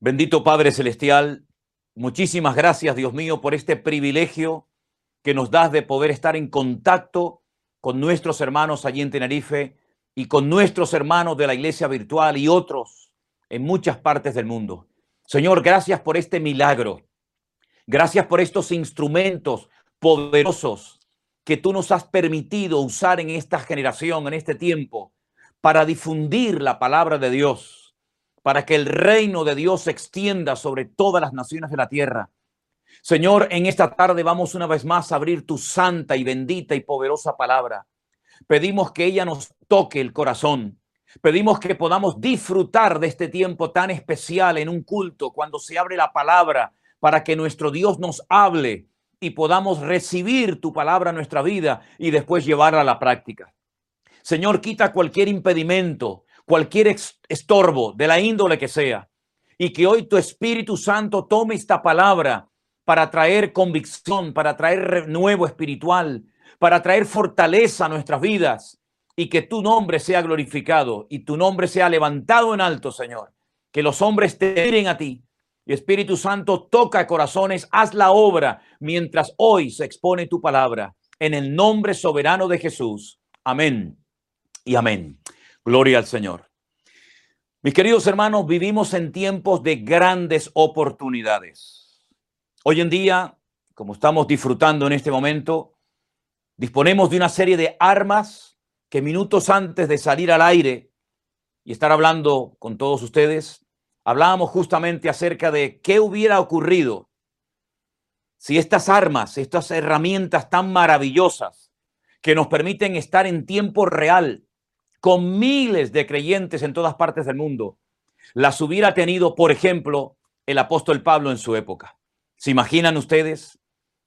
Bendito Padre Celestial, muchísimas gracias, Dios mío, por este privilegio que nos das de poder estar en contacto con nuestros hermanos allí en Tenerife y con nuestros hermanos de la iglesia virtual y otros en muchas partes del mundo. Señor, gracias por este milagro. Gracias por estos instrumentos poderosos que tú nos has permitido usar en esta generación, en este tiempo, para difundir la palabra de Dios para que el reino de Dios se extienda sobre todas las naciones de la tierra. Señor, en esta tarde vamos una vez más a abrir tu santa y bendita y poderosa palabra. Pedimos que ella nos toque el corazón. Pedimos que podamos disfrutar de este tiempo tan especial en un culto cuando se abre la palabra para que nuestro Dios nos hable y podamos recibir tu palabra en nuestra vida y después llevarla a la práctica. Señor, quita cualquier impedimento, cualquier estorbo de la índole que sea, y que hoy tu Espíritu Santo tome esta palabra para traer convicción, para traer nuevo espiritual, para traer fortaleza a nuestras vidas y que tu nombre sea glorificado y tu nombre sea levantado en alto, Señor. Que los hombres te miren a ti. Y Espíritu Santo, toca corazones, haz la obra mientras hoy se expone tu palabra. En el nombre soberano de Jesús. Amén y amén. Gloria al Señor. Mis queridos hermanos, vivimos en tiempos de grandes oportunidades. Hoy en día, como estamos disfrutando en este momento, disponemos de una serie de armas que minutos antes de salir al aire y estar hablando con todos ustedes, hablábamos justamente acerca de qué hubiera ocurrido si estas armas, estas herramientas tan maravillosas que nos permiten estar en tiempo real con miles de creyentes en todas partes del mundo, las hubiera tenido, por ejemplo, el apóstol Pablo en su época. ¿Se imaginan ustedes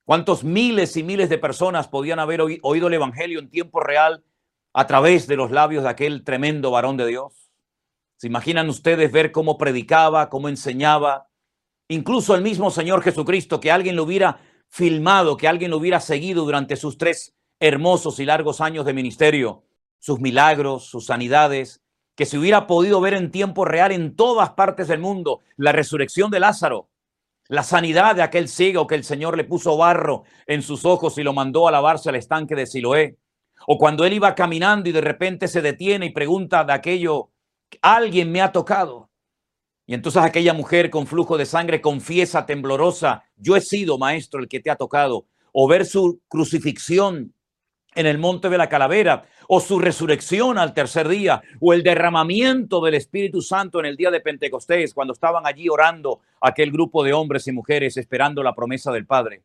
cuántos miles y miles de personas podían haber oído el Evangelio en tiempo real a través de los labios de aquel tremendo varón de Dios? ¿Se imaginan ustedes ver cómo predicaba, cómo enseñaba? Incluso el mismo Señor Jesucristo, que alguien lo hubiera filmado, que alguien lo hubiera seguido durante sus tres hermosos y largos años de ministerio sus milagros, sus sanidades, que se hubiera podido ver en tiempo real en todas partes del mundo, la resurrección de Lázaro, la sanidad de aquel ciego que el Señor le puso barro en sus ojos y lo mandó a lavarse al estanque de Siloé, o cuando él iba caminando y de repente se detiene y pregunta de aquello, alguien me ha tocado. Y entonces aquella mujer con flujo de sangre confiesa temblorosa, yo he sido maestro el que te ha tocado, o ver su crucifixión en el monte de la calavera, o su resurrección al tercer día, o el derramamiento del Espíritu Santo en el día de Pentecostés, cuando estaban allí orando aquel grupo de hombres y mujeres esperando la promesa del Padre.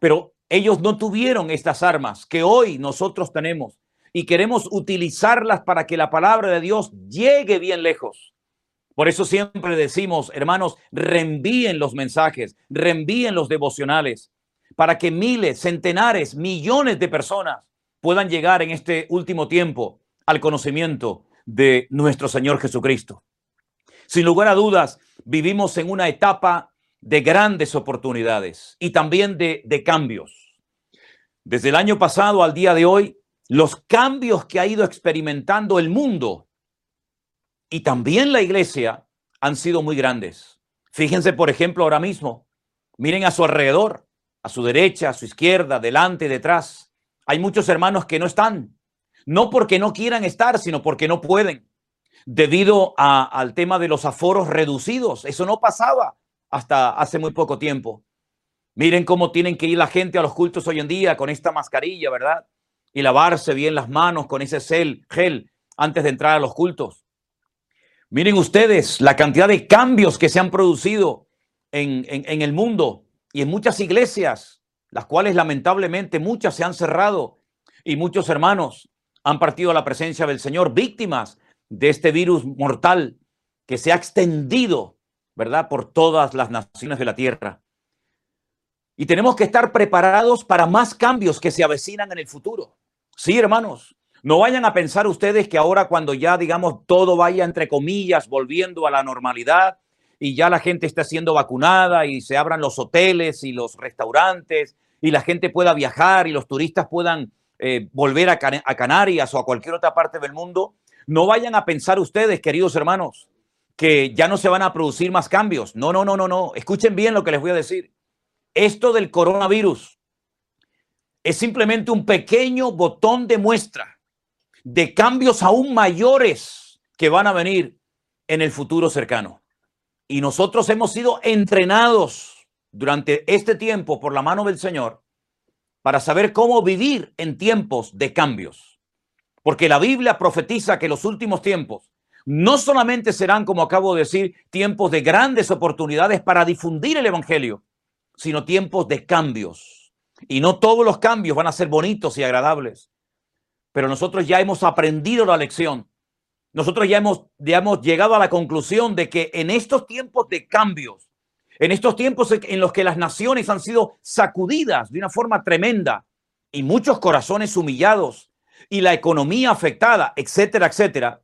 Pero ellos no tuvieron estas armas que hoy nosotros tenemos y queremos utilizarlas para que la palabra de Dios llegue bien lejos. Por eso siempre decimos, hermanos, reenvíen los mensajes, reenvíen los devocionales, para que miles, centenares, millones de personas puedan llegar en este último tiempo al conocimiento de nuestro Señor Jesucristo. Sin lugar a dudas, vivimos en una etapa de grandes oportunidades y también de, de cambios. Desde el año pasado al día de hoy, los cambios que ha ido experimentando el mundo y también la iglesia han sido muy grandes. Fíjense, por ejemplo, ahora mismo, miren a su alrededor, a su derecha, a su izquierda, delante, detrás. Hay muchos hermanos que no están, no porque no quieran estar, sino porque no pueden, debido al tema de los aforos reducidos. Eso no pasaba hasta hace muy poco tiempo. Miren cómo tienen que ir la gente a los cultos hoy en día con esta mascarilla, ¿verdad? Y lavarse bien las manos con ese gel, antes de entrar a los cultos. Miren ustedes la cantidad de cambios que se han producido en el mundo y en muchas iglesias las cuales lamentablemente muchas se han cerrado y muchos hermanos han partido a la presencia del Señor, víctimas de este virus mortal que se ha extendido, ¿verdad?, por todas las naciones de la tierra. Y tenemos que estar preparados para más cambios que se avecinan en el futuro. Sí, hermanos, no vayan a pensar ustedes que ahora cuando ya, digamos, todo vaya, entre comillas, volviendo a la normalidad, y ya la gente está siendo vacunada y se abran los hoteles y los restaurantes y la gente pueda viajar y los turistas puedan eh, volver a, a Canarias o a cualquier otra parte del mundo, no vayan a pensar ustedes, queridos hermanos, que ya no se van a producir más cambios. No, no, no, no, no. Escuchen bien lo que les voy a decir. Esto del coronavirus es simplemente un pequeño botón de muestra de cambios aún mayores que van a venir en el futuro cercano. Y nosotros hemos sido entrenados durante este tiempo por la mano del Señor para saber cómo vivir en tiempos de cambios. Porque la Biblia profetiza que los últimos tiempos no solamente serán, como acabo de decir, tiempos de grandes oportunidades para difundir el Evangelio, sino tiempos de cambios. Y no todos los cambios van a ser bonitos y agradables. Pero nosotros ya hemos aprendido la lección. Nosotros ya hemos, ya llegado a la conclusión de que en estos tiempos de cambios, en estos tiempos en los que las naciones han sido sacudidas de una forma tremenda y muchos corazones humillados y la economía afectada, etcétera, etcétera,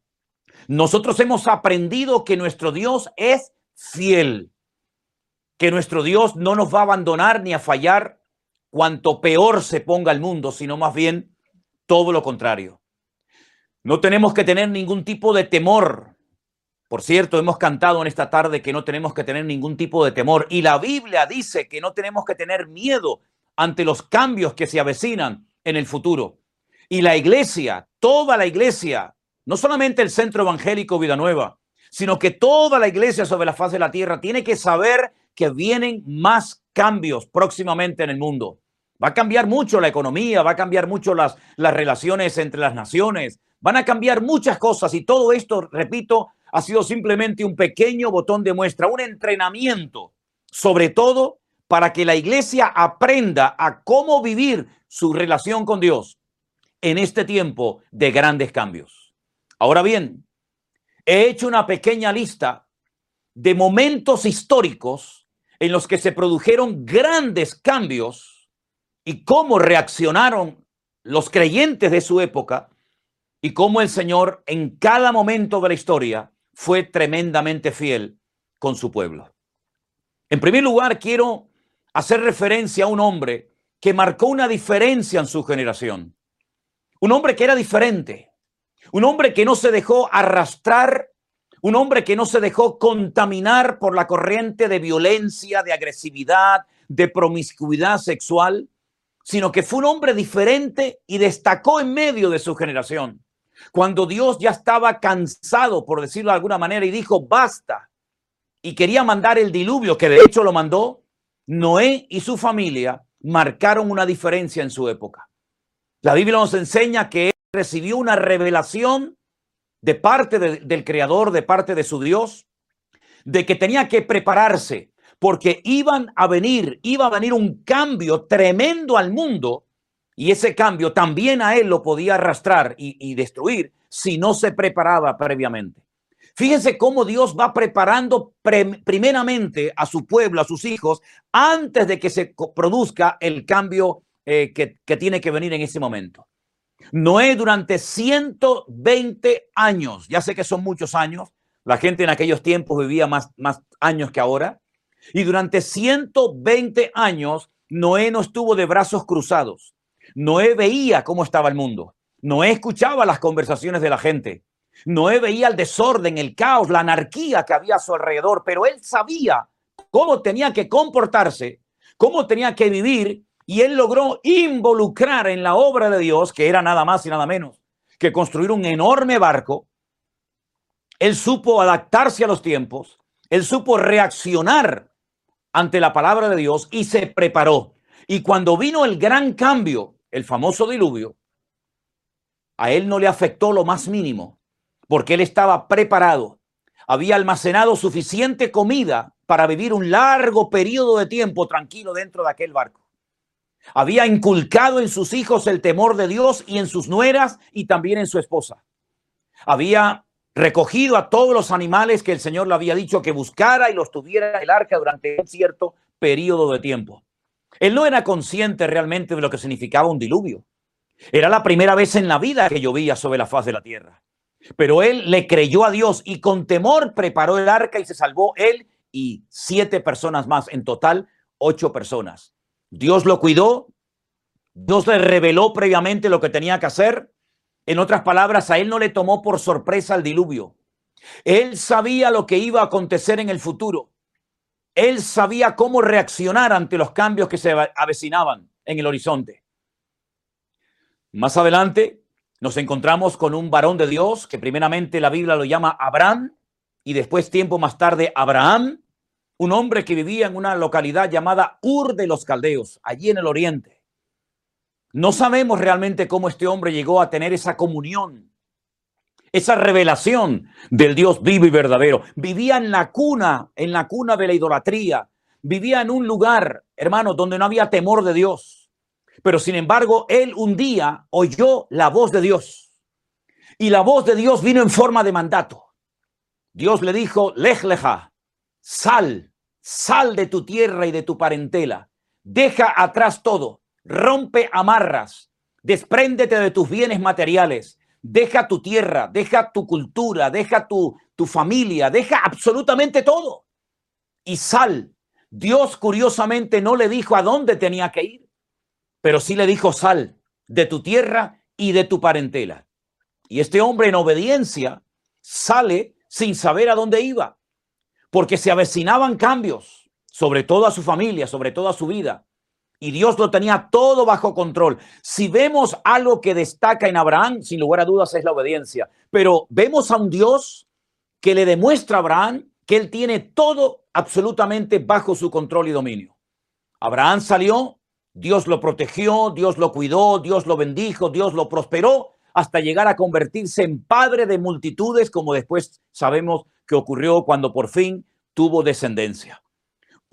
nosotros hemos aprendido que nuestro Dios es fiel, que nuestro Dios no nos va a abandonar ni a fallar cuanto peor se ponga el mundo, sino más bien todo lo contrario. No tenemos que tener ningún tipo de temor. Por cierto, hemos cantado en esta tarde que no tenemos que tener ningún tipo de temor. Y la Biblia dice que no tenemos que tener miedo ante los cambios que se avecinan en el futuro. Y la iglesia, toda la iglesia, no solamente el centro evangélico Vida Nueva, sino que toda la iglesia sobre la faz de la tierra tiene que saber que vienen más cambios próximamente en el mundo. Va a cambiar mucho la economía, va a cambiar mucho las, las relaciones entre las naciones, van a cambiar muchas cosas y todo esto, repito, ha sido simplemente un pequeño botón de muestra, un entrenamiento, sobre todo para que la iglesia aprenda a cómo vivir su relación con Dios en este tiempo de grandes cambios. Ahora bien, he hecho una pequeña lista de momentos históricos en los que se produjeron grandes cambios y cómo reaccionaron los creyentes de su época y cómo el Señor en cada momento de la historia fue tremendamente fiel con su pueblo. En primer lugar, quiero hacer referencia a un hombre que marcó una diferencia en su generación. Un hombre que era diferente, un hombre que no se dejó arrastrar, un hombre que no se dejó contaminar por la corriente de violencia, de agresividad, de promiscuidad sexual, sino que fue un hombre diferente y destacó en medio de su generación. Cuando Dios ya estaba cansado, por decirlo de alguna manera, y dijo, basta, y quería mandar el diluvio, que de hecho lo mandó, Noé y su familia marcaron una diferencia en su época. La Biblia nos enseña que recibió una revelación de parte del Creador, de parte de su Dios, de que tenía que prepararse porque iban a venir, iba a venir un cambio tremendo al mundo y ese cambio también a él lo podía arrastrar y, destruir si no se preparaba previamente. Fíjense cómo Dios va preparando primeramente a su pueblo, a sus hijos, antes de que se produzca el cambio eh, que, que tiene que venir en ese momento. Noé durante 120 años, ya sé que son muchos años, la gente en aquellos tiempos vivía más, más años que ahora, y durante 120 años Noé no estuvo de brazos cruzados. Noé veía cómo estaba el mundo. Noé escuchaba las conversaciones de la gente. Noé veía el desorden, el caos, la anarquía que había a su alrededor, pero él sabía cómo tenía que comportarse, cómo tenía que vivir y él logró involucrar en la obra de Dios, que era nada más y nada menos que construir un enorme barco. Él supo adaptarse a los tiempos, él supo reaccionar ante la palabra de Dios y se preparó. Y cuando vino el gran cambio, el famoso diluvio, a él no le afectó lo más mínimo, porque él estaba preparado, había almacenado suficiente comida para vivir un largo periodo de tiempo tranquilo dentro de aquel barco. Había inculcado en sus hijos el temor de Dios y en sus nueras y también en su esposa. Había recogido a todos los animales que el Señor le había dicho que buscara y los tuviera en el arca durante un cierto periodo de tiempo. Él no era consciente realmente de lo que significaba un diluvio. Era la primera vez en la vida que llovía sobre la faz de la tierra. Pero él le creyó a Dios y con temor preparó el arca y se salvó él y siete personas más. En total, ocho personas. Dios lo cuidó, Dios le reveló previamente lo que tenía que hacer. En otras palabras, a él no le tomó por sorpresa el diluvio. Él sabía lo que iba a acontecer en el futuro. Él sabía cómo reaccionar ante los cambios que se avecinaban en el horizonte. Más adelante nos encontramos con un varón de Dios que primeramente la Biblia lo llama Abraham y después tiempo más tarde Abraham, un hombre que vivía en una localidad llamada Ur de los Caldeos, allí en el oriente. No sabemos realmente cómo este hombre llegó a tener esa comunión esa revelación del Dios vivo y verdadero. Vivía en la cuna, en la cuna de la idolatría. Vivía en un lugar, hermano, donde no había temor de Dios. Pero sin embargo, él un día oyó la voz de Dios. Y la voz de Dios vino en forma de mandato. Dios le dijo, lejleja, sal, sal de tu tierra y de tu parentela. Deja atrás todo, rompe amarras, despréndete de tus bienes materiales deja tu tierra, deja tu cultura, deja tu, tu familia, deja absolutamente todo y sal. Dios curiosamente no le dijo a dónde tenía que ir, pero sí le dijo sal de tu tierra y de tu parentela. Y este hombre en obediencia sale sin saber a dónde iba, porque se avecinaban cambios, sobre todo a su familia, sobre todo a su vida y Dios lo tenía todo bajo control. Si vemos algo que destaca en Abraham, sin lugar a dudas, es la obediencia. Pero vemos a un Dios que le demuestra a Abraham que él tiene todo absolutamente bajo su control y dominio. Abraham salió, Dios lo protegió, Dios lo cuidó, Dios lo bendijo, Dios lo prosperó, hasta llegar a convertirse en padre de multitudes, como después sabemos que ocurrió cuando por fin tuvo descendencia.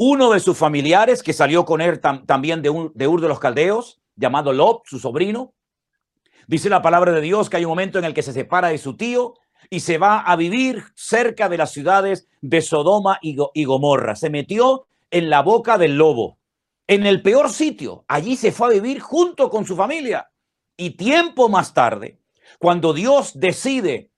Uno de sus familiares, que salió con él también de, Ur de los Caldeos, llamado Lob, su sobrino, dice la palabra de Dios que hay un momento en el que se separa de su tío y se va a vivir cerca de las ciudades de Sodoma y, y Gomorra. Se metió en la boca del lobo, en el peor sitio. Allí se fue a vivir junto con su familia. Y tiempo más tarde, cuando Dios decide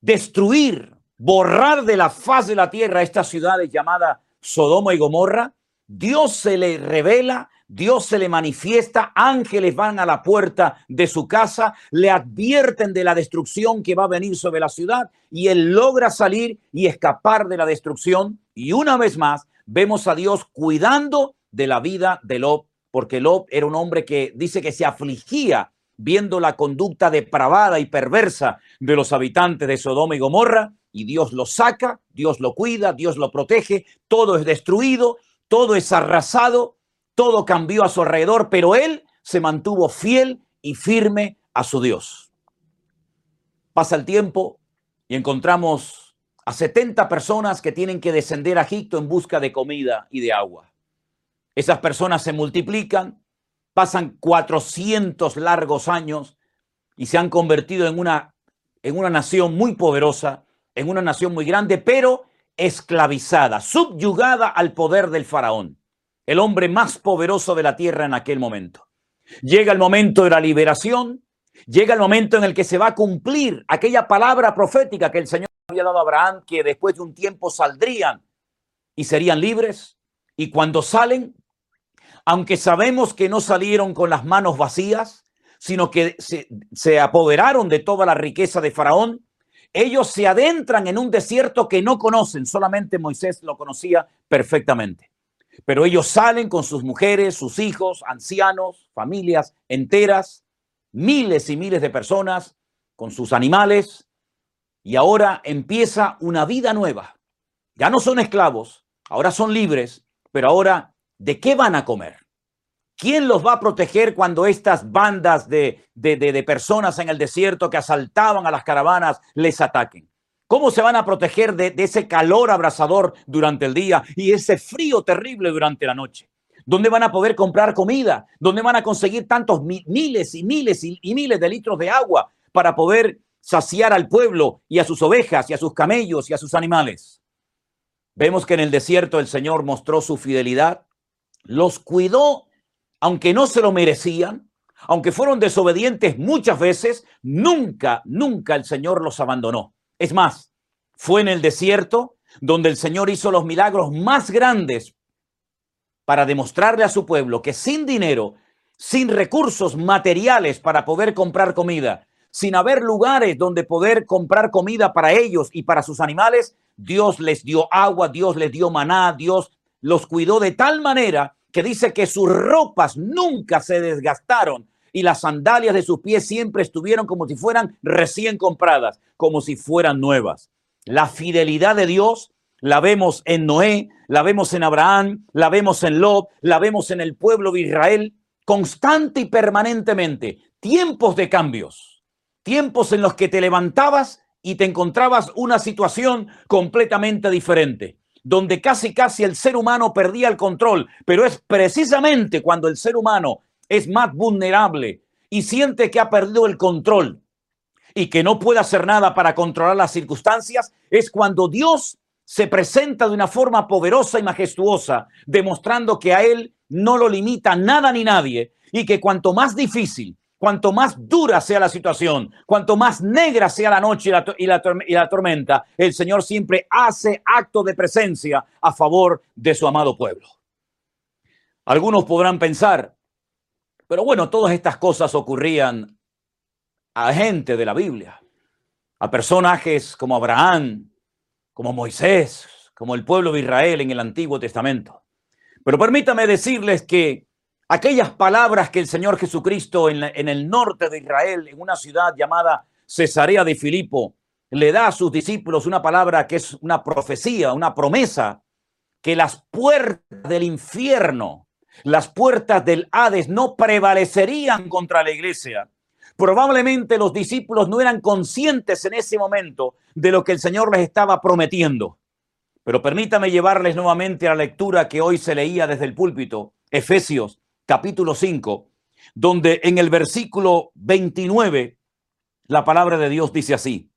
destruir, borrar de la faz de la tierra estas ciudades llamadas Sodoma y Gomorra, Dios se le revela, Dios se le manifiesta, ángeles van a la puerta de su casa, le advierten de la destrucción que va a venir sobre la ciudad y él logra salir y escapar de la destrucción. Y una vez más vemos a Dios cuidando de la vida de Lob, porque Lob era un hombre que dice que se afligía viendo la conducta depravada y perversa de los habitantes de Sodoma y Gomorra, y Dios lo saca, Dios lo cuida, Dios lo protege, todo es destruido, todo es arrasado, todo cambió a su alrededor, pero él se mantuvo fiel y firme a su Dios. Pasa el tiempo y encontramos a 70 personas que tienen que descender a Egipto en busca de comida y de agua. Esas personas se multiplican, pasan 400 largos años y se han convertido en una, en una nación muy poderosa en una nación muy grande, pero esclavizada, subyugada al poder del faraón, el hombre más poderoso de la tierra en aquel momento. Llega el momento de la liberación, llega el momento en el que se va a cumplir aquella palabra profética que el Señor había dado a Abraham, que después de un tiempo saldrían y serían libres. Y cuando salen, aunque sabemos que no salieron con las manos vacías, sino que se, se apoderaron de toda la riqueza de Faraón, ellos se adentran en un desierto que no conocen, solamente Moisés lo conocía perfectamente. Pero ellos salen con sus mujeres, sus hijos, ancianos, familias enteras, miles y miles de personas, con sus animales, y ahora empieza una vida nueva. Ya no son esclavos, ahora son libres, pero ahora, ¿de qué van a comer? ¿Quién los va a proteger cuando estas bandas de, de, personas en el desierto que asaltaban a las caravanas les ataquen? ¿Cómo se van a proteger de, ese calor abrasador durante el día y ese frío terrible durante la noche? ¿Dónde van a poder comprar comida? ¿Dónde van a conseguir tantos miles y miles y miles de litros de agua para poder saciar al pueblo y a sus ovejas y a sus camellos y a sus animales? Vemos que en el desierto el Señor mostró su fidelidad, los cuidó aunque no se lo merecían, aunque fueron desobedientes muchas veces, nunca, nunca el Señor los abandonó. Es más, fue en el desierto donde el Señor hizo los milagros más grandes para demostrarle a su pueblo que sin dinero, sin recursos materiales para poder comprar comida, sin haber lugares donde poder comprar comida para ellos y para sus animales, Dios les dio agua, Dios les dio maná, Dios los cuidó de tal manera que dice que sus ropas nunca se desgastaron y las sandalias de sus pies siempre estuvieron como si fueran recién compradas, como si fueran nuevas. La fidelidad de Dios la vemos en Noé, la vemos en Abraham, la vemos en Lot, la vemos en el pueblo de Israel, constante y permanentemente. Tiempos de cambios, tiempos en los que te levantabas y te encontrabas una situación completamente diferente, donde casi casi el ser humano perdía el control, pero es precisamente cuando el ser humano es más vulnerable y siente que ha perdido el control y que no puede hacer nada para controlar las circunstancias, es cuando Dios se presenta de una forma poderosa y majestuosa, demostrando que a él no lo limita nada ni nadie y que cuanto más difícil, cuanto más dura sea la situación, cuanto más negra sea la noche y la, y la, tormenta, el Señor siempre hace acto de presencia a favor de su amado pueblo. Algunos podrán pensar, pero bueno, todas estas cosas ocurrían a gente de la Biblia, a personajes como Abraham, como Moisés, como el pueblo de Israel en el Antiguo Testamento. Pero permítame decirles que aquellas palabras que el Señor Jesucristo en, el norte de Israel, en una ciudad llamada Cesarea de Filipo, le da a sus discípulos una palabra que es una profecía, una promesa, que las puertas del infierno, las puertas del Hades no prevalecerían contra la iglesia, Probablemente los discípulos no eran conscientes en ese momento de lo que el Señor les estaba prometiendo. Pero permítame llevarles nuevamente a la lectura que hoy se leía desde el púlpito, Efesios capítulo 5, donde en el versículo 29 la palabra de Dios dice así,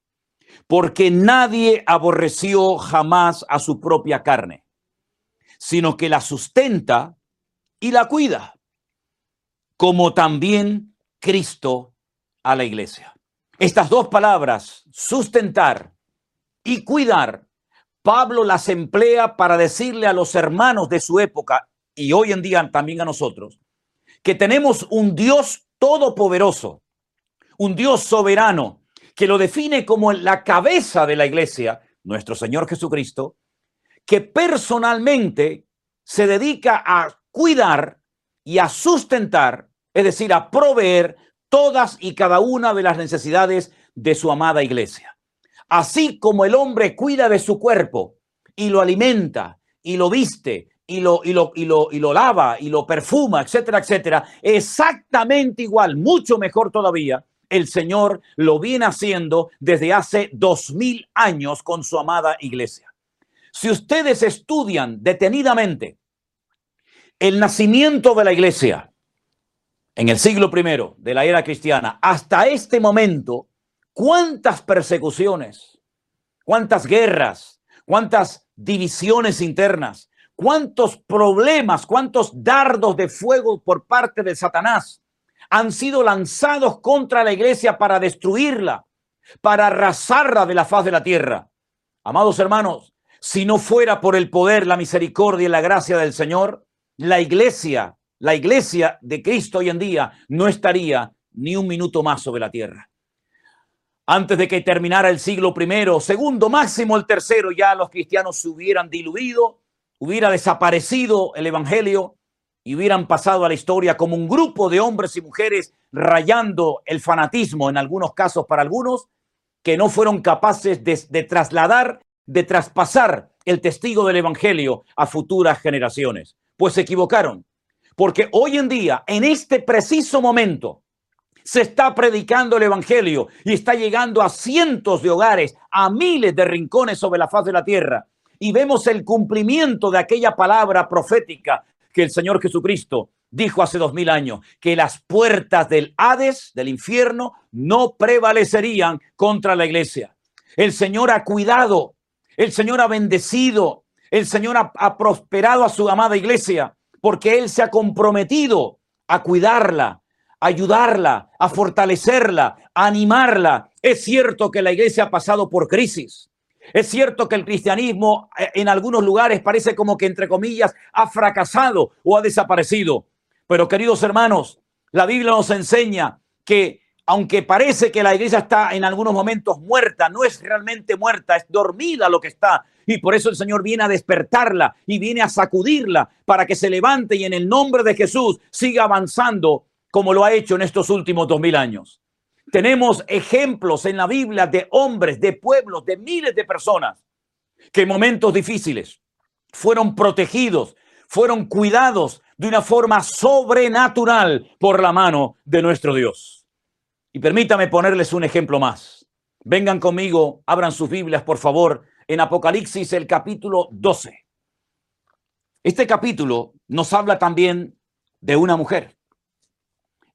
porque nadie aborreció jamás a su propia carne, sino que la sustenta y la cuida, como también Cristo a la iglesia. Estas dos palabras, sustentar y cuidar, Pablo las emplea para decirle a los hermanos de su época y hoy en día también a nosotros, que tenemos un Dios todopoderoso, un Dios soberano, que lo define como la cabeza de la iglesia, nuestro Señor Jesucristo, que personalmente se dedica a cuidar y a sustentar, es decir, a proveer todas y cada una de las necesidades de su amada iglesia. Así como el hombre cuida de su cuerpo y lo alimenta y lo viste y lo, y lo, y lo, y lo lava y lo perfuma, etcétera, etcétera, exactamente igual, mucho mejor todavía, el Señor lo viene haciendo desde hace dos mil años con su amada iglesia. Si ustedes estudian detenidamente el nacimiento de la iglesia, en el siglo primero de la era cristiana hasta este momento, cuántas persecuciones, cuántas guerras, cuántas divisiones internas, cuántos problemas, cuántos dardos de fuego por parte de Satanás han sido lanzados contra la iglesia para destruirla, para arrasarla de la faz de la tierra. Amados hermanos, si no fuera por el poder, la misericordia y la gracia del Señor, la iglesia la iglesia de Cristo hoy en día no estaría ni un minuto más sobre la tierra. Antes de que terminara el siglo primero, segundo, máximo el tercero, ya los cristianos se hubieran diluido, hubiera desaparecido el evangelio y hubieran pasado a la historia como un grupo de hombres y mujeres rayando el fanatismo en algunos casos para algunos, que no fueron capaces de, de trasladar, de traspasar el testigo del evangelio a futuras generaciones. Pues se equivocaron. Porque hoy en día, en este preciso momento, se está predicando el Evangelio y está llegando a cientos de hogares, a miles de rincones sobre la faz de la tierra. Y vemos el cumplimiento de aquella palabra profética que el Señor Jesucristo dijo hace dos mil años, que las puertas del Hades, del infierno, no prevalecerían contra la iglesia. El Señor ha cuidado, el Señor ha bendecido, el Señor ha, prosperado a su amada iglesia porque Él se ha comprometido a cuidarla, a ayudarla, a fortalecerla, a animarla. Es cierto que la iglesia ha pasado por crisis. Es cierto que el cristianismo eh, en algunos lugares parece como que, entre comillas, ha fracasado o ha desaparecido. Pero queridos hermanos, la Biblia nos enseña que aunque parece que la iglesia está en algunos momentos muerta, no es realmente muerta, es dormida lo que está. Y por eso el Señor viene a despertarla y viene a sacudirla para que se levante y en el nombre de Jesús siga avanzando como lo ha hecho en estos últimos dos mil años. Tenemos ejemplos en la Biblia de hombres, de pueblos, de miles de personas que en momentos difíciles fueron protegidos, fueron cuidados de una forma sobrenatural por la mano de nuestro Dios. Y permítame ponerles un ejemplo más. Vengan conmigo, abran sus Biblias, por favor, en Apocalipsis el capítulo 12. Este capítulo nos habla también de una mujer.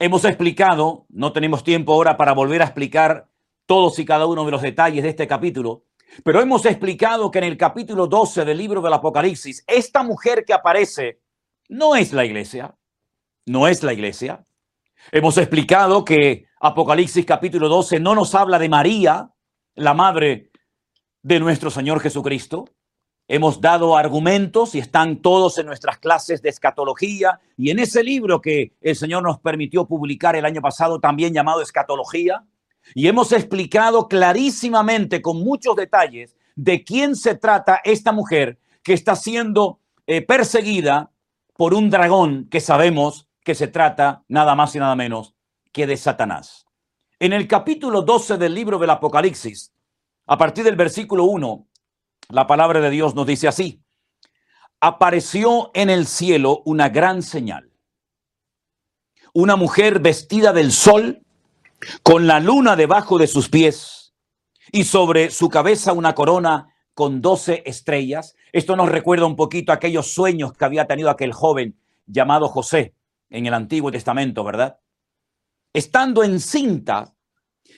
Hemos explicado, no tenemos tiempo ahora para volver a explicar todos y cada uno de los detalles de este capítulo, pero hemos explicado que en el capítulo 12 del libro del Apocalipsis, esta mujer que aparece no es la iglesia, no es la iglesia. Hemos explicado que Apocalipsis capítulo 12 no nos habla de María, la madre de nuestro Señor Jesucristo. Hemos dado argumentos y están todos en nuestras clases de escatología y en ese libro que el Señor nos permitió publicar el año pasado, también llamado Escatología, y hemos explicado clarísimamente, con muchos detalles, de quién se trata esta mujer que está siendo eh, perseguida por un dragón que sabemos que se trata nada más y nada menos que de Satanás. En el capítulo 12 del libro del Apocalipsis, a partir del versículo 1, la palabra de Dios nos dice así, apareció en el cielo una gran señal. Una mujer vestida del sol con la luna debajo de sus pies y sobre su cabeza una corona con doce estrellas. Esto nos recuerda un poquito aquellos sueños que había tenido aquel joven llamado José en el Antiguo Testamento, ¿verdad? Estando encinta,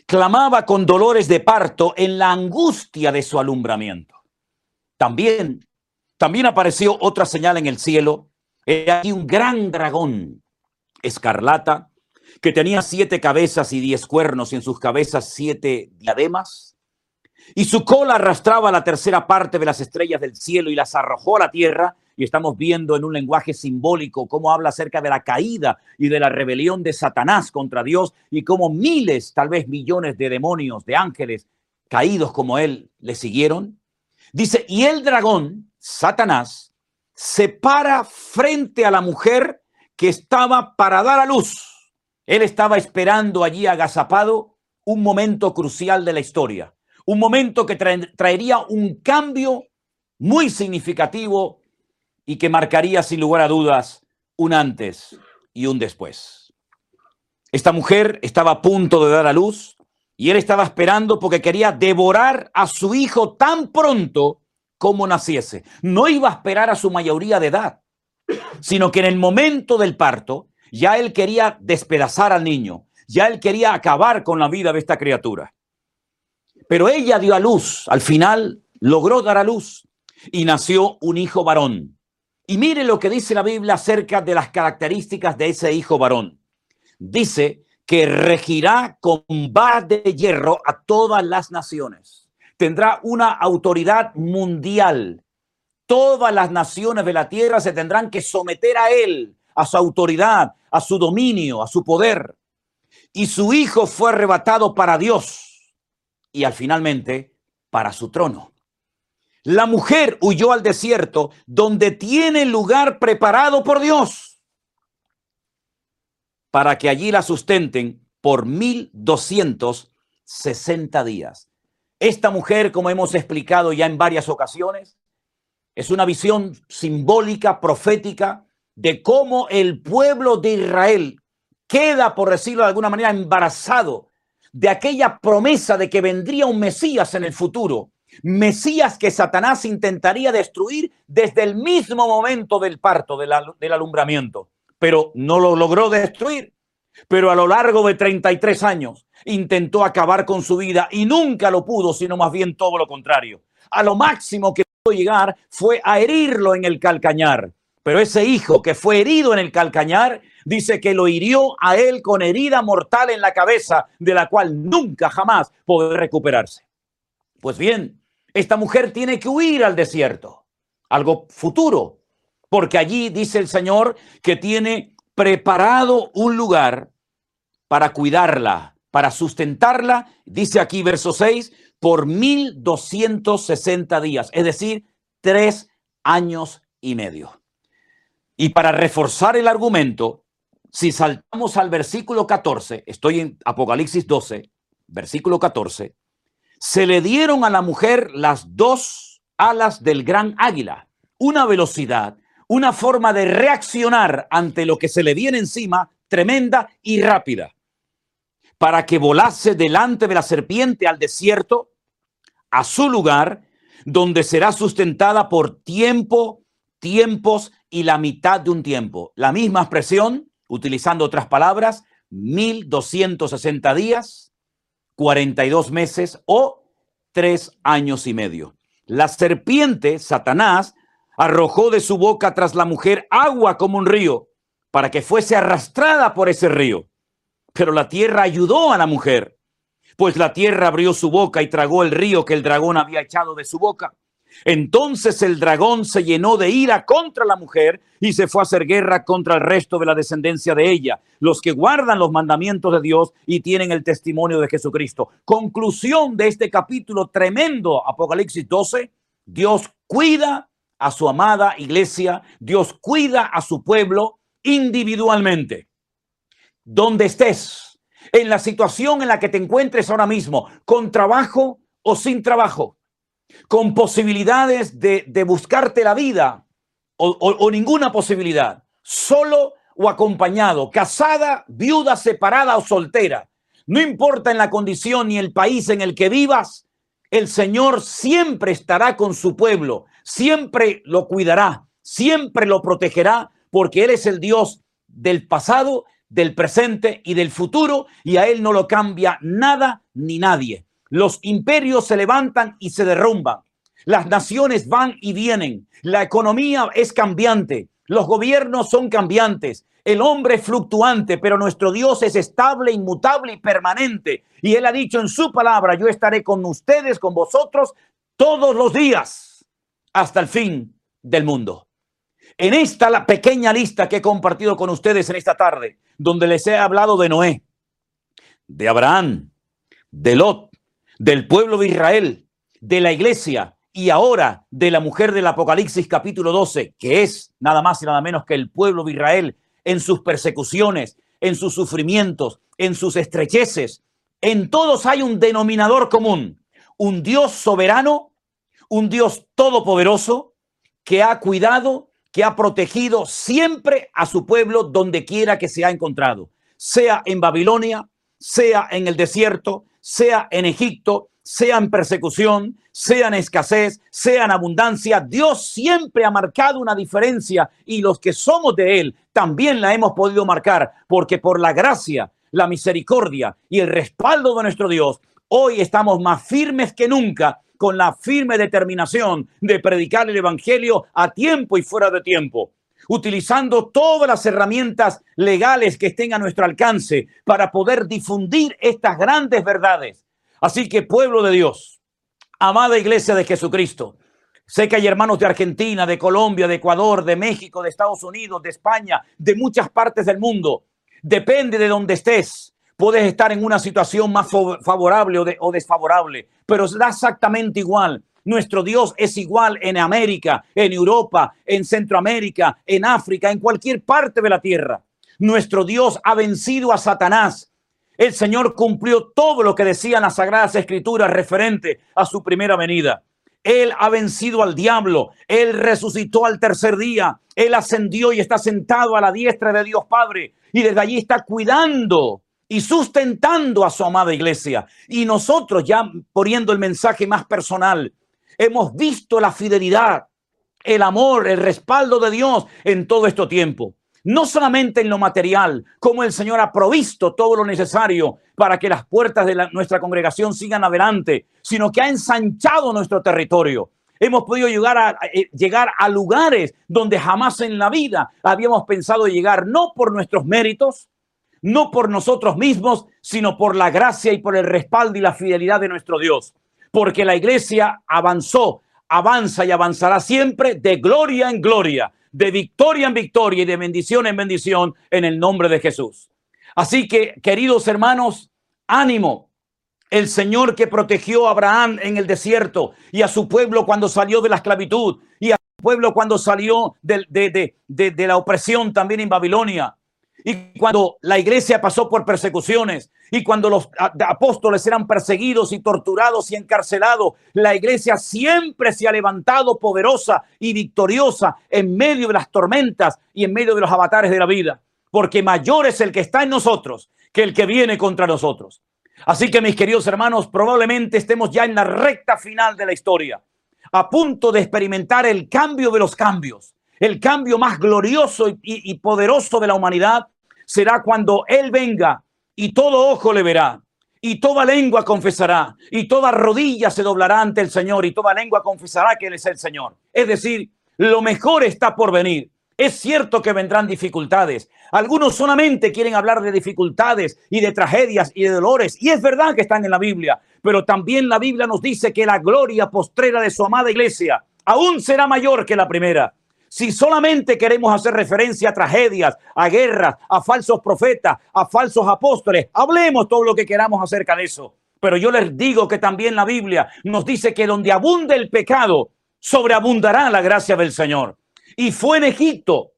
clamaba con dolores de parto en la angustia de su alumbramiento. También, también apareció otra señal en el cielo. Aquí un gran dragón escarlata que tenía siete cabezas y diez cuernos y en sus cabezas siete diademas. Y su cola arrastraba la tercera parte de las estrellas del cielo y las arrojó a la tierra. Y estamos viendo en un lenguaje simbólico cómo habla acerca de la caída y de la rebelión de Satanás contra Dios y cómo miles, tal vez millones de demonios, de ángeles caídos como él, le siguieron. Dice, y el dragón, Satanás, se para frente a la mujer que estaba para dar a luz él estaba esperando allí agazapado un momento crucial de la historia, un momento que traería un cambio muy significativo y que marcaría sin lugar a dudas un antes y un después. Esta mujer estaba a punto de dar a luz y él estaba esperando porque quería devorar a su hijo tan pronto como naciese. No iba a esperar a su mayoría de edad, sino que en el momento del parto ya él quería despedazar al niño, ya él quería acabar con la vida de esta criatura. Pero ella dio a luz, al final logró dar a luz y nació un hijo varón. Y mire lo que dice la Biblia acerca de las características de ese hijo varón. Dice que regirá con vara de hierro a todas las naciones. Tendrá una autoridad mundial. Todas las naciones de la tierra se tendrán que someter a él a su autoridad, a su dominio, a su poder. Y su hijo fue arrebatado para Dios y al finalmente para su trono. La mujer huyó al desierto donde tiene lugar preparado por Dios para que allí la sustenten por mil doscientos sesenta días. Esta mujer, como hemos explicado ya en varias ocasiones, es una visión simbólica, profética, de cómo el pueblo de Israel queda, por decirlo de alguna manera, embarazado de aquella promesa de que vendría un Mesías en el futuro. Mesías que Satanás intentaría destruir desde el mismo momento del parto, del alumbramiento, pero no lo logró destruir. Pero a lo largo de 33 años intentó acabar con su vida y nunca lo pudo, sino más bien todo lo contrario. A lo máximo que pudo llegar fue a herirlo en el calcañar. Pero ese hijo que fue herido en el calcañar, dice que lo hirió a él con herida mortal en la cabeza, de la cual nunca jamás podrá recuperarse. Pues bien, esta mujer tiene que huir al desierto, algo futuro, porque allí dice el Señor que tiene preparado un lugar para cuidarla, para sustentarla, dice aquí verso 6, por 1260 días, es decir, tres años y medio. Y para reforzar el argumento, si saltamos al versículo 14, estoy en Apocalipsis 12, versículo 14, se le dieron a la mujer las dos alas del gran águila, una velocidad, una forma de reaccionar ante lo que se le viene encima tremenda y rápida, para que volase delante de la serpiente al desierto, a su lugar, donde será sustentada por tiempo, tiempos y la mitad de un tiempo. La misma expresión, utilizando otras palabras, 1260 días, 42 meses o tres años y medio. La serpiente, Satanás, arrojó de su boca tras la mujer agua como un río para que fuese arrastrada por ese río. Pero la tierra ayudó a la mujer, pues la tierra abrió su boca y tragó el río que el dragón había echado de su boca. Entonces el dragón se llenó de ira contra la mujer y se fue a hacer guerra contra el resto de la descendencia de ella, los que guardan los mandamientos de Dios y tienen el testimonio de Jesucristo. Conclusión de este capítulo tremendo, Apocalipsis 12, Dios cuida a su amada iglesia, Dios cuida a su pueblo individualmente. Donde estés, en la situación en la que te encuentres ahora mismo, con trabajo o sin trabajo, con posibilidades de, buscarte la vida o, ninguna posibilidad, solo o acompañado, casada, viuda, separada o soltera. No importa en la condición ni el país en el que vivas, el Señor siempre estará con su pueblo, siempre lo cuidará, siempre lo protegerá, porque Él es el Dios del pasado, del presente y del futuro, y a Él no lo cambia nada ni nadie. Los imperios se levantan y se derrumban. Las naciones van y vienen. La economía es cambiante. Los gobiernos son cambiantes. El hombre es fluctuante, pero nuestro Dios es estable, inmutable y permanente. Y Él ha dicho en su palabra, yo estaré con ustedes, con vosotros, todos los días, hasta el fin del mundo. En esta la pequeña lista que he compartido con ustedes en esta tarde, donde les he hablado de Noé, de Abraham, de Lot, del pueblo de Israel, de la iglesia y ahora de la mujer del Apocalipsis capítulo 12, que es nada más y nada menos que el pueblo de Israel en sus persecuciones, en sus sufrimientos, en sus estrecheces. En todos hay un denominador común, un Dios soberano, un Dios todopoderoso que ha cuidado, que ha protegido siempre a su pueblo donde quiera que se ha encontrado, sea en Babilonia, sea en el desierto, sea en Egipto, sea en persecución, sea en escasez, sea en abundancia, Dios siempre ha marcado una diferencia y los que somos de Él también la hemos podido marcar, porque por la gracia, la misericordia y el respaldo de nuestro Dios, hoy estamos más firmes que nunca con la firme determinación de predicar el Evangelio a tiempo y fuera de tiempo utilizando todas las herramientas legales que estén a nuestro alcance para poder difundir estas grandes verdades. Así que pueblo de Dios, amada iglesia de Jesucristo, sé que hay hermanos de Argentina, de Colombia, de Ecuador, de México, de Estados Unidos, de España, de muchas partes del mundo. Depende de donde estés. Puedes estar en una situación más favorable o, desfavorable, pero da exactamente igual nuestro Dios es igual en América, en Europa, en Centroamérica, en África, en cualquier parte de la tierra. Nuestro Dios ha vencido a Satanás. El Señor cumplió todo lo que decían las Sagradas Escrituras referente a su primera venida. Él ha vencido al diablo. Él resucitó al tercer día. Él ascendió y está sentado a la diestra de Dios Padre. Y desde allí está cuidando y sustentando a su amada iglesia. Y nosotros ya poniendo el mensaje más personal, Hemos visto la fidelidad, el amor, el respaldo de Dios en todo este tiempo. No solamente en lo material, como el Señor ha provisto todo lo necesario para que las puertas de nuestra congregación sigan adelante, sino que ha ensanchado nuestro territorio. Hemos podido eh, llegar a lugares donde jamás en la vida habíamos pensado llegar, no por nuestros méritos, no por nosotros mismos, sino por la gracia y por el respaldo y la fidelidad de nuestro Dios porque la iglesia avanzó, avanza y avanzará siempre de gloria en gloria, de victoria en victoria y de bendición en bendición en el nombre de Jesús. Así que, queridos hermanos, ánimo. El Señor que protegió a Abraham en el desierto y a su pueblo cuando salió de la esclavitud y a su pueblo cuando salió de, de, de, de la opresión también en Babilonia. Y cuando la iglesia pasó por persecuciones y cuando los apóstoles eran perseguidos y torturados y encarcelados, la iglesia siempre se ha levantado poderosa y victoriosa en medio de las tormentas y en medio de los avatares de la vida, porque mayor es el que está en nosotros que el que viene contra nosotros. Así que mis queridos hermanos, probablemente estemos ya en la recta final de la historia, a punto de experimentar el cambio de los cambios, el cambio más glorioso y, y poderoso de la humanidad será cuando Él venga y todo ojo le verá y toda lengua confesará y toda rodilla se doblará ante el Señor y toda lengua confesará que Él es el Señor. Es decir, lo mejor está por venir. Es cierto que vendrán dificultades. Algunos solamente quieren hablar de dificultades y de tragedias y de dolores. Y es verdad que están en la Biblia, pero también la Biblia nos dice que la gloria postrera de su amada iglesia aún será mayor que la primera. Si solamente queremos hacer referencia a tragedias, a guerras, a falsos profetas, a falsos apóstoles, hablemos todo lo que queramos acerca de eso. Pero yo les digo que también la Biblia nos dice que donde abunde el pecado, sobreabundará la gracia del Señor. Y fue en Egipto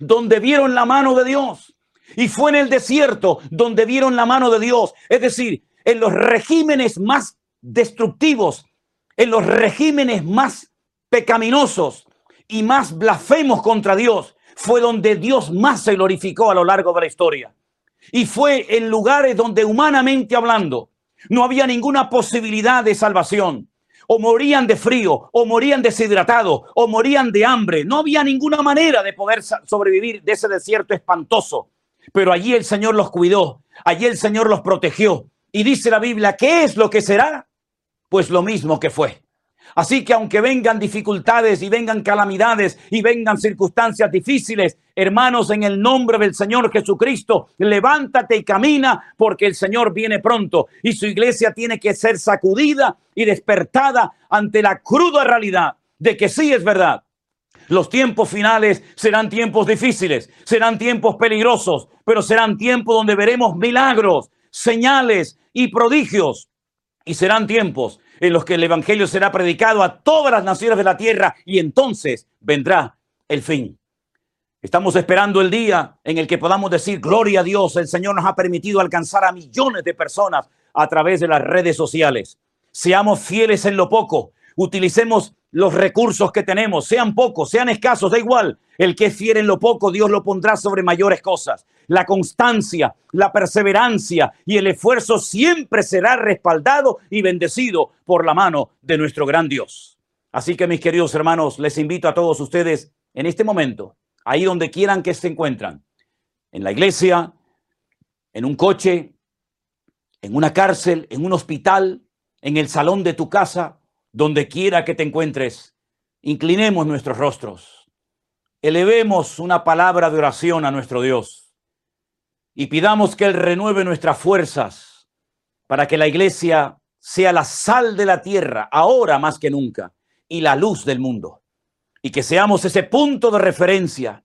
donde vieron la mano de Dios. Y fue en el desierto donde vieron la mano de Dios. Es decir, en los regímenes más destructivos, en los regímenes más pecaminosos, y más blasfemos contra Dios, fue donde Dios más se glorificó a lo largo de la historia. Y fue en lugares donde humanamente hablando no había ninguna posibilidad de salvación. O morían de frío, o morían deshidratados, o morían de hambre. No había ninguna manera de poder sobrevivir de ese desierto espantoso. Pero allí el Señor los cuidó, allí el Señor los protegió. Y dice la Biblia, ¿qué es lo que será? Pues lo mismo que fue. Así que aunque vengan dificultades y vengan calamidades y vengan circunstancias difíciles, hermanos, en el nombre del Señor Jesucristo, levántate y camina porque el Señor viene pronto y su iglesia tiene que ser sacudida y despertada ante la cruda realidad de que sí es verdad. Los tiempos finales serán tiempos difíciles, serán tiempos peligrosos, pero serán tiempos donde veremos milagros, señales y prodigios. Y serán tiempos en los que el Evangelio será predicado a todas las naciones de la tierra y entonces vendrá el fin. Estamos esperando el día en el que podamos decir, gloria a Dios, el Señor nos ha permitido alcanzar a millones de personas a través de las redes sociales. Seamos fieles en lo poco, utilicemos los recursos que tenemos, sean pocos, sean escasos, da igual. El que es fiel en lo poco, Dios lo pondrá sobre mayores cosas la constancia, la perseverancia y el esfuerzo siempre será respaldado y bendecido por la mano de nuestro gran Dios. Así que mis queridos hermanos, les invito a todos ustedes en este momento, ahí donde quieran que se encuentran, en la iglesia, en un coche, en una cárcel, en un hospital, en el salón de tu casa, donde quiera que te encuentres, inclinemos nuestros rostros, elevemos una palabra de oración a nuestro Dios y pidamos que Él renueve nuestras fuerzas para que la iglesia sea la sal de la tierra, ahora más que nunca, y la luz del mundo. Y que seamos ese punto de referencia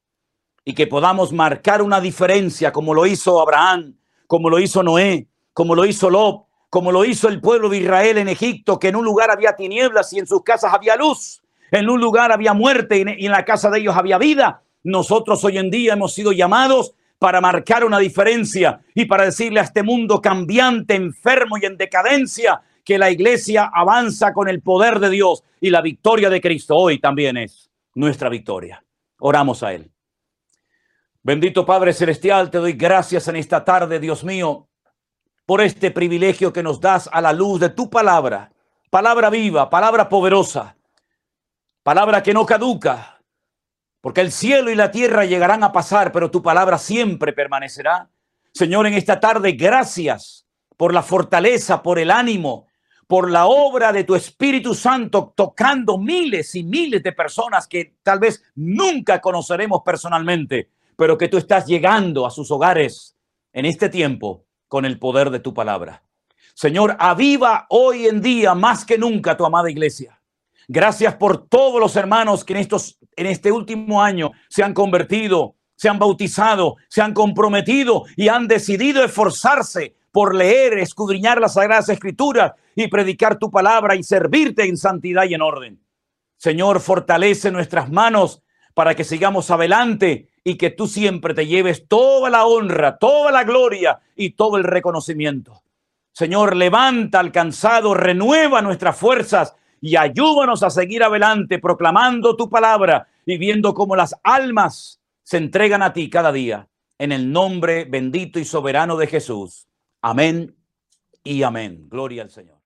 y que podamos marcar una diferencia como lo hizo Abraham, como lo hizo Noé, como lo hizo Lot, como lo hizo el pueblo de Israel en Egipto, que en un lugar había tinieblas y en sus casas había luz, en un lugar había muerte y en la casa de ellos había vida. Nosotros hoy en día hemos sido llamados para marcar una diferencia y para decirle a este mundo cambiante, enfermo y en decadencia que la iglesia avanza con el poder de Dios y la victoria de Cristo hoy también es nuestra victoria. Oramos a Él. Bendito Padre Celestial, te doy gracias en esta tarde, Dios mío, por este privilegio que nos das a la luz de tu palabra, palabra viva, palabra poderosa, palabra que no caduca, porque el cielo y la tierra llegarán a pasar, pero tu palabra siempre permanecerá. Señor, en esta tarde, gracias por la fortaleza, por el ánimo, por la obra de tu Espíritu Santo tocando miles y miles de personas que tal vez nunca conoceremos personalmente, pero que tú estás llegando a sus hogares en este tiempo con el poder de tu palabra. Señor, aviva hoy en día más que nunca tu amada iglesia. Gracias por todos los hermanos que en, estos, en este último año se han convertido, se han bautizado, se han comprometido y han decidido esforzarse por leer, escudriñar las sagradas escrituras y predicar tu palabra y servirte en santidad y en orden. Señor, fortalece nuestras manos para que sigamos adelante y que tú siempre te lleves toda la honra, toda la gloria y todo el reconocimiento. Señor, levanta al cansado, renueva nuestras fuerzas y ayúdanos a seguir adelante proclamando tu palabra y viendo cómo las almas se entregan a ti cada día. En el nombre bendito y soberano de Jesús. Amén y amén. Gloria al Señor.